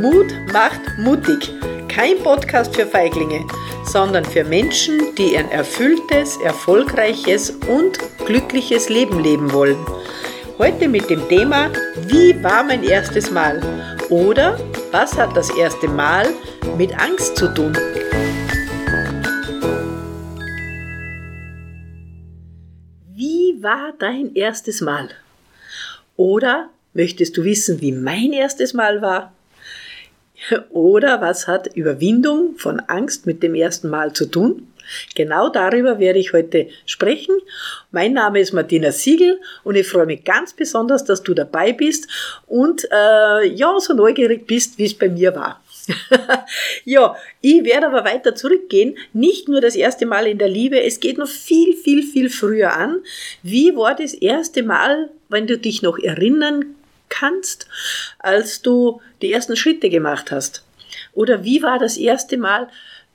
Mut macht mutig. Kein Podcast für Feiglinge, sondern für Menschen, die ein erfülltes, erfolgreiches und glückliches Leben leben wollen. Heute mit dem Thema Wie war mein erstes Mal? Oder was hat das erste Mal mit Angst zu tun? Wie war dein erstes Mal? Oder möchtest du wissen, wie mein erstes Mal war? Oder was hat Überwindung von Angst mit dem ersten Mal zu tun? Genau darüber werde ich heute sprechen. Mein Name ist Martina Siegel und ich freue mich ganz besonders, dass du dabei bist und äh, ja, so neugierig bist, wie es bei mir war. ja, ich werde aber weiter zurückgehen. Nicht nur das erste Mal in der Liebe, es geht noch viel, viel, viel früher an. Wie war das erste Mal, wenn du dich noch erinnern kannst, als du die ersten Schritte gemacht hast? Oder wie war das erste Mal,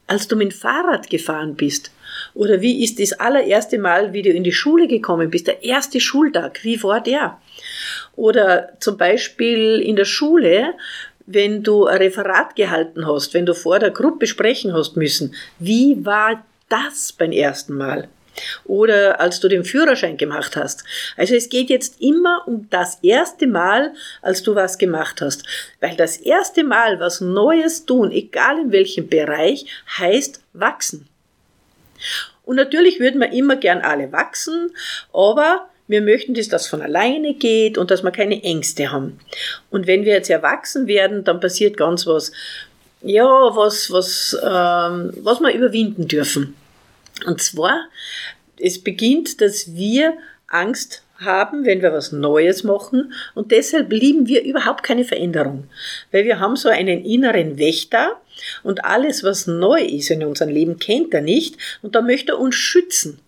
als du mit dem Fahrrad gefahren bist? Oder wie ist das allererste Mal, wie du in die Schule gekommen bist, der erste Schultag, wie war der? Oder zum Beispiel in der Schule, wenn du ein Referat gehalten hast, wenn du vor der Gruppe sprechen hast müssen, wie war das beim ersten Mal? Oder als du den Führerschein gemacht hast. Also es geht jetzt immer um das erste Mal, als du was gemacht hast. Weil das erste Mal was Neues tun, egal in welchem Bereich, heißt wachsen. Und natürlich würden wir immer gern alle wachsen, aber wir möchten, dass das von alleine geht und dass wir keine Ängste haben. Und wenn wir jetzt erwachsen werden, dann passiert ganz was, ja, was, was, ähm, was wir überwinden dürfen. Und zwar, es beginnt, dass wir Angst haben, wenn wir was Neues machen. Und deshalb lieben wir überhaupt keine Veränderung, weil wir haben so einen inneren Wächter und alles, was neu ist in unserem Leben, kennt er nicht. Und da möchte er uns schützen.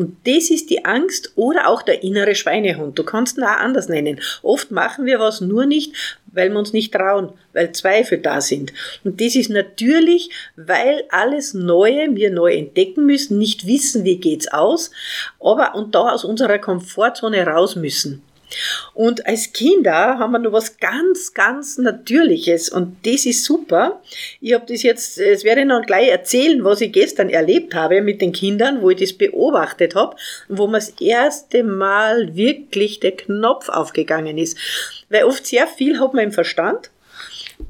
Und das ist die Angst oder auch der innere Schweinehund. Du kannst ihn auch anders nennen. Oft machen wir was nur nicht, weil wir uns nicht trauen, weil Zweifel da sind. Und das ist natürlich, weil alles Neue wir neu entdecken müssen, nicht wissen, wie geht's aus, aber und da aus unserer Komfortzone raus müssen. Und als Kinder haben wir noch was ganz, ganz Natürliches und das ist super. Ich habe das jetzt, es werde ich noch gleich erzählen, was ich gestern erlebt habe mit den Kindern, wo ich das beobachtet habe wo mir das erste Mal wirklich der Knopf aufgegangen ist. Weil oft sehr viel hat man im Verstand,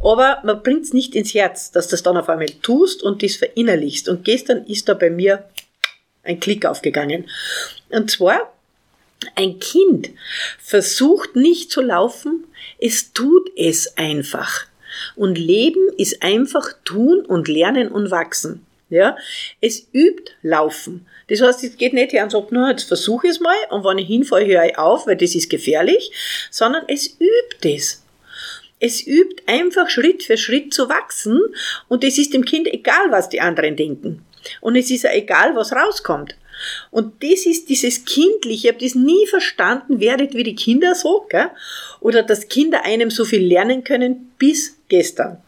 aber man bringt es nicht ins Herz, dass du das dann auf einmal tust und das verinnerlichst. Und gestern ist da bei mir ein Klick aufgegangen. Und zwar, ein Kind versucht nicht zu laufen, es tut es einfach. Und Leben ist einfach tun und lernen und wachsen. Ja, es übt Laufen. Das heißt, es geht nicht her und sagt, nur jetzt versuche ich es mal und wenn ich hinfahre, höre ich auf, weil das ist gefährlich, sondern es übt es. Es übt einfach Schritt für Schritt zu wachsen und es ist dem Kind egal, was die anderen denken. Und es ist ja egal, was rauskommt. Und das ist dieses Kindliche, ich habe das nie verstanden, werdet wie die Kinder so, gell? oder dass Kinder einem so viel lernen können bis gestern.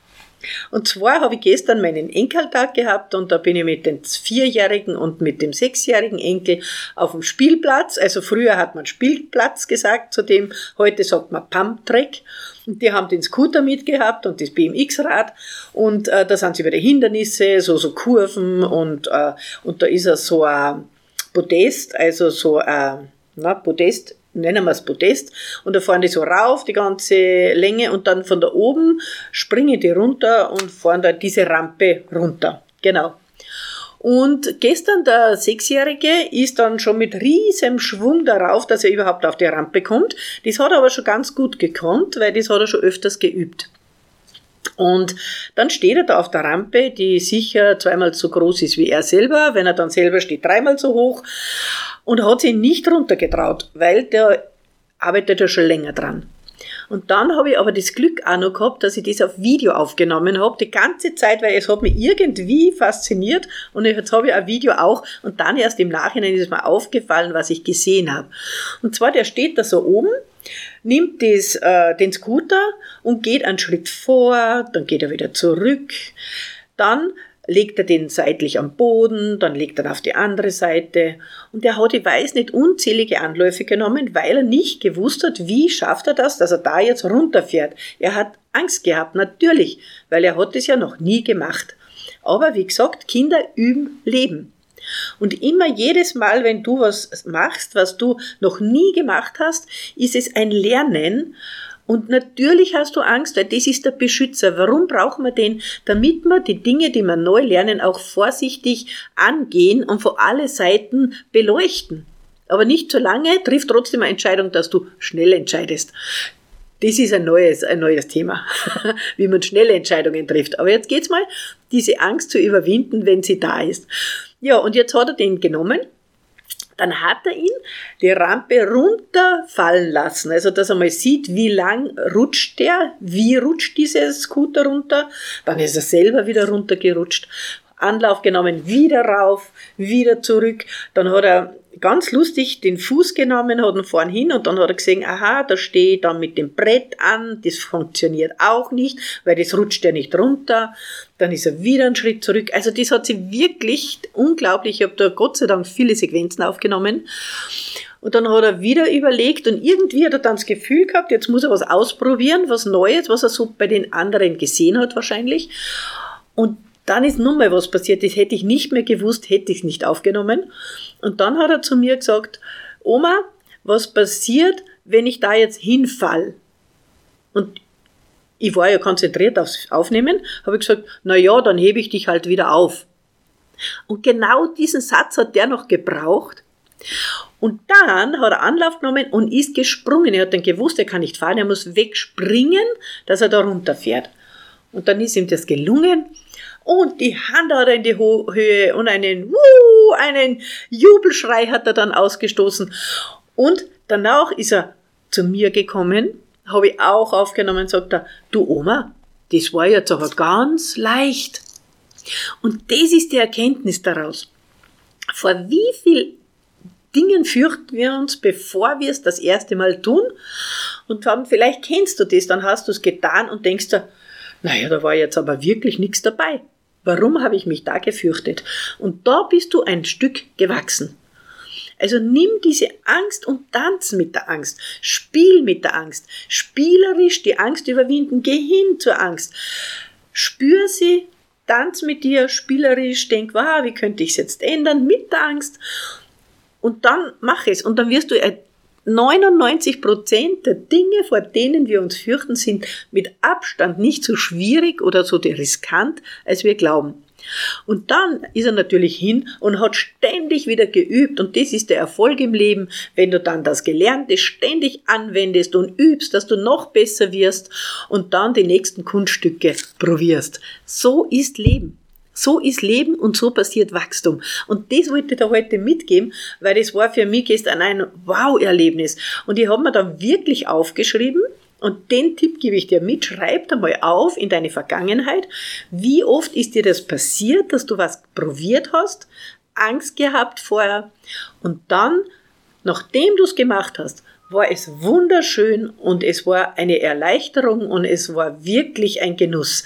Und zwar habe ich gestern meinen Enkeltag gehabt und da bin ich mit dem vierjährigen und mit dem sechsjährigen Enkel auf dem Spielplatz. Also früher hat man Spielplatz gesagt zu dem, heute sagt man Pumptrack. Und die haben den Scooter mitgehabt und das BMX-Rad und äh, da sind sie wieder Hindernisse, so, so Kurven und, äh, und da ist er so ein Podest, also so ein na, Podest, nennen wir es Podest, und da fahren die so rauf, die ganze Länge, und dann von da oben springen die runter und fahren da diese Rampe runter. Genau. Und gestern der Sechsjährige ist dann schon mit riesem Schwung darauf, dass er überhaupt auf die Rampe kommt. Das hat er aber schon ganz gut gekonnt, weil das hat er schon öfters geübt. Und dann steht er da auf der Rampe, die sicher zweimal so groß ist wie er selber. Wenn er dann selber steht, dreimal so hoch. Und hat sich nicht runtergetraut, weil der arbeitet ja schon länger dran. Und dann habe ich aber das Glück auch noch gehabt, dass ich das auf Video aufgenommen habe, die ganze Zeit, weil es hat mich irgendwie fasziniert und jetzt habe ich ein Video auch und dann erst im Nachhinein ist mir aufgefallen, was ich gesehen habe. Und zwar, der steht da so oben, nimmt das, äh, den Scooter und geht einen Schritt vor, dann geht er wieder zurück. Dann legt er den seitlich am Boden, dann legt er auf die andere Seite. Und er hat, ich weiß nicht, unzählige Anläufe genommen, weil er nicht gewusst hat, wie schafft er das, dass er da jetzt runterfährt. Er hat Angst gehabt, natürlich, weil er hat es ja noch nie gemacht. Aber wie gesagt, Kinder üben Leben. Und immer jedes Mal, wenn du was machst, was du noch nie gemacht hast, ist es ein Lernen. Und natürlich hast du Angst, weil das ist der Beschützer. Warum brauchen wir den? Damit wir die Dinge, die wir neu lernen, auch vorsichtig angehen und von alle Seiten beleuchten. Aber nicht zu lange, trifft trotzdem eine Entscheidung, dass du schnell entscheidest. Das ist ein neues, ein neues Thema, wie man schnelle Entscheidungen trifft. Aber jetzt geht's mal, diese Angst zu überwinden, wenn sie da ist. Ja, und jetzt hat er den genommen. Dann hat er ihn die Rampe runterfallen lassen. Also, dass er mal sieht, wie lang rutscht der, wie rutscht dieser Scooter runter. Dann ist er selber wieder runtergerutscht. Anlauf genommen, wieder rauf, wieder zurück. Dann hat er ganz lustig den Fuß genommen, hat ihn vorn hin und dann hat er gesehen, aha, da stehe ich dann mit dem Brett an, das funktioniert auch nicht, weil das rutscht ja nicht runter. Dann ist er wieder einen Schritt zurück. Also das hat sie wirklich unglaublich, ich habe da Gott sei Dank viele Sequenzen aufgenommen. Und dann hat er wieder überlegt und irgendwie hat er dann das Gefühl gehabt, jetzt muss er was ausprobieren, was Neues, was er so bei den anderen gesehen hat wahrscheinlich. Und dann ist nun mal was passiert, das hätte ich nicht mehr gewusst, hätte ich es nicht aufgenommen. Und dann hat er zu mir gesagt, Oma, was passiert, wenn ich da jetzt hinfall? Und ich war ja konzentriert aufs Aufnehmen, habe ich gesagt, na ja, dann hebe ich dich halt wieder auf. Und genau diesen Satz hat der noch gebraucht. Und dann hat er Anlauf genommen und ist gesprungen. Er hat dann gewusst, er kann nicht fahren, er muss wegspringen, dass er da runterfährt. Und dann ist ihm das gelungen und die Hand hat er in die Höhe und einen, Wuh, einen Jubelschrei hat er dann ausgestoßen. Und danach ist er zu mir gekommen, habe ich auch aufgenommen, sagt er, du Oma, das war jetzt aber ganz leicht. Und das ist die Erkenntnis daraus. Vor wie viel Dingen fürchten wir uns, bevor wir es das erste Mal tun? Und dann, vielleicht kennst du das, dann hast du es getan und denkst dir, naja, da war jetzt aber wirklich nichts dabei. Warum habe ich mich da gefürchtet? Und da bist du ein Stück gewachsen. Also nimm diese Angst und tanz mit der Angst. Spiel mit der Angst. Spielerisch die Angst überwinden. Geh hin zur Angst. Spür sie, tanz mit dir, spielerisch, denk, wow, wie könnte ich es jetzt ändern mit der Angst? Und dann mach es. Und dann wirst du 99 Prozent der Dinge, vor denen wir uns fürchten, sind mit Abstand nicht so schwierig oder so riskant, als wir glauben. Und dann ist er natürlich hin und hat ständig wieder geübt und das ist der Erfolg im Leben, wenn du dann das Gelernte ständig anwendest und übst, dass du noch besser wirst und dann die nächsten Kunststücke probierst. So ist Leben. So ist Leben und so passiert Wachstum. Und das wollte ich da heute mitgeben, weil das war für mich gestern ein Wow-Erlebnis. Und ich habe mir dann wirklich aufgeschrieben, und den Tipp gebe ich dir mit, schreib einmal auf in deine Vergangenheit, wie oft ist dir das passiert, dass du was probiert hast, Angst gehabt vorher und dann, nachdem du es gemacht hast, war es wunderschön und es war eine Erleichterung und es war wirklich ein Genuss.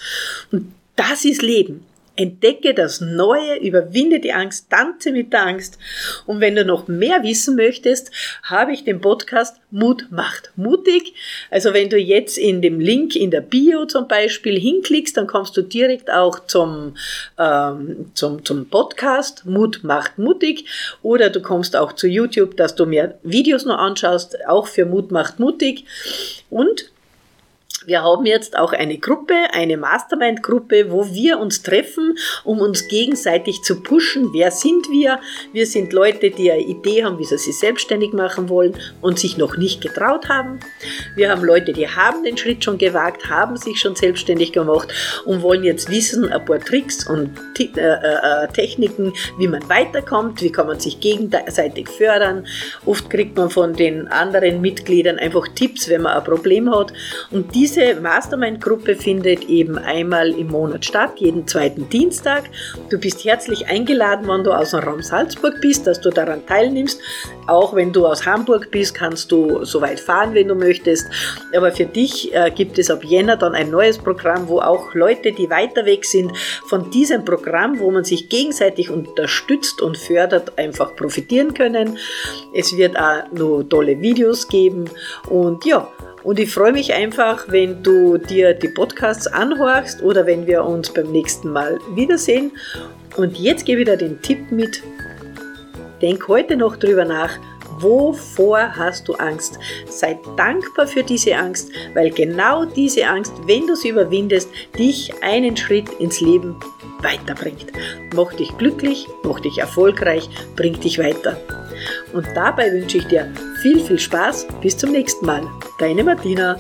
Und das ist Leben. Entdecke das Neue, überwinde die Angst, tanze mit der Angst. Und wenn du noch mehr wissen möchtest, habe ich den Podcast Mut macht mutig. Also wenn du jetzt in dem Link in der Bio zum Beispiel hinklickst, dann kommst du direkt auch zum, ähm, zum, zum Podcast Mut macht mutig. Oder du kommst auch zu YouTube, dass du mehr Videos noch anschaust, auch für Mut macht mutig. Und wir haben jetzt auch eine Gruppe, eine Mastermind-Gruppe, wo wir uns treffen, um uns gegenseitig zu pushen. Wer sind wir? Wir sind Leute, die eine Idee haben, wie sie sich selbstständig machen wollen und sich noch nicht getraut haben. Wir haben Leute, die haben den Schritt schon gewagt, haben sich schon selbstständig gemacht und wollen jetzt wissen, ein paar Tricks und äh, äh, äh, Techniken, wie man weiterkommt, wie kann man sich gegenseitig fördern. Oft kriegt man von den anderen Mitgliedern einfach Tipps, wenn man ein Problem hat. Und diese diese Mastermind-Gruppe findet eben einmal im Monat statt, jeden zweiten Dienstag. Du bist herzlich eingeladen, wenn du aus dem Raum Salzburg bist, dass du daran teilnimmst. Auch wenn du aus Hamburg bist, kannst du so weit fahren, wenn du möchtest. Aber für dich äh, gibt es ab Jänner dann ein neues Programm, wo auch Leute, die weiter weg sind, von diesem Programm, wo man sich gegenseitig unterstützt und fördert, einfach profitieren können. Es wird auch nur tolle Videos geben und ja, und ich freue mich einfach, wenn du dir die Podcasts anhörst oder wenn wir uns beim nächsten Mal wiedersehen. Und jetzt gebe ich dir den Tipp mit. Denk heute noch drüber nach, Wovor hast du Angst? Sei dankbar für diese Angst, weil genau diese Angst, wenn du sie überwindest, dich einen Schritt ins Leben weiterbringt. Mach dich glücklich, mach dich erfolgreich, bringt dich weiter. Und dabei wünsche ich dir viel, viel Spaß. Bis zum nächsten Mal. Deine Martina.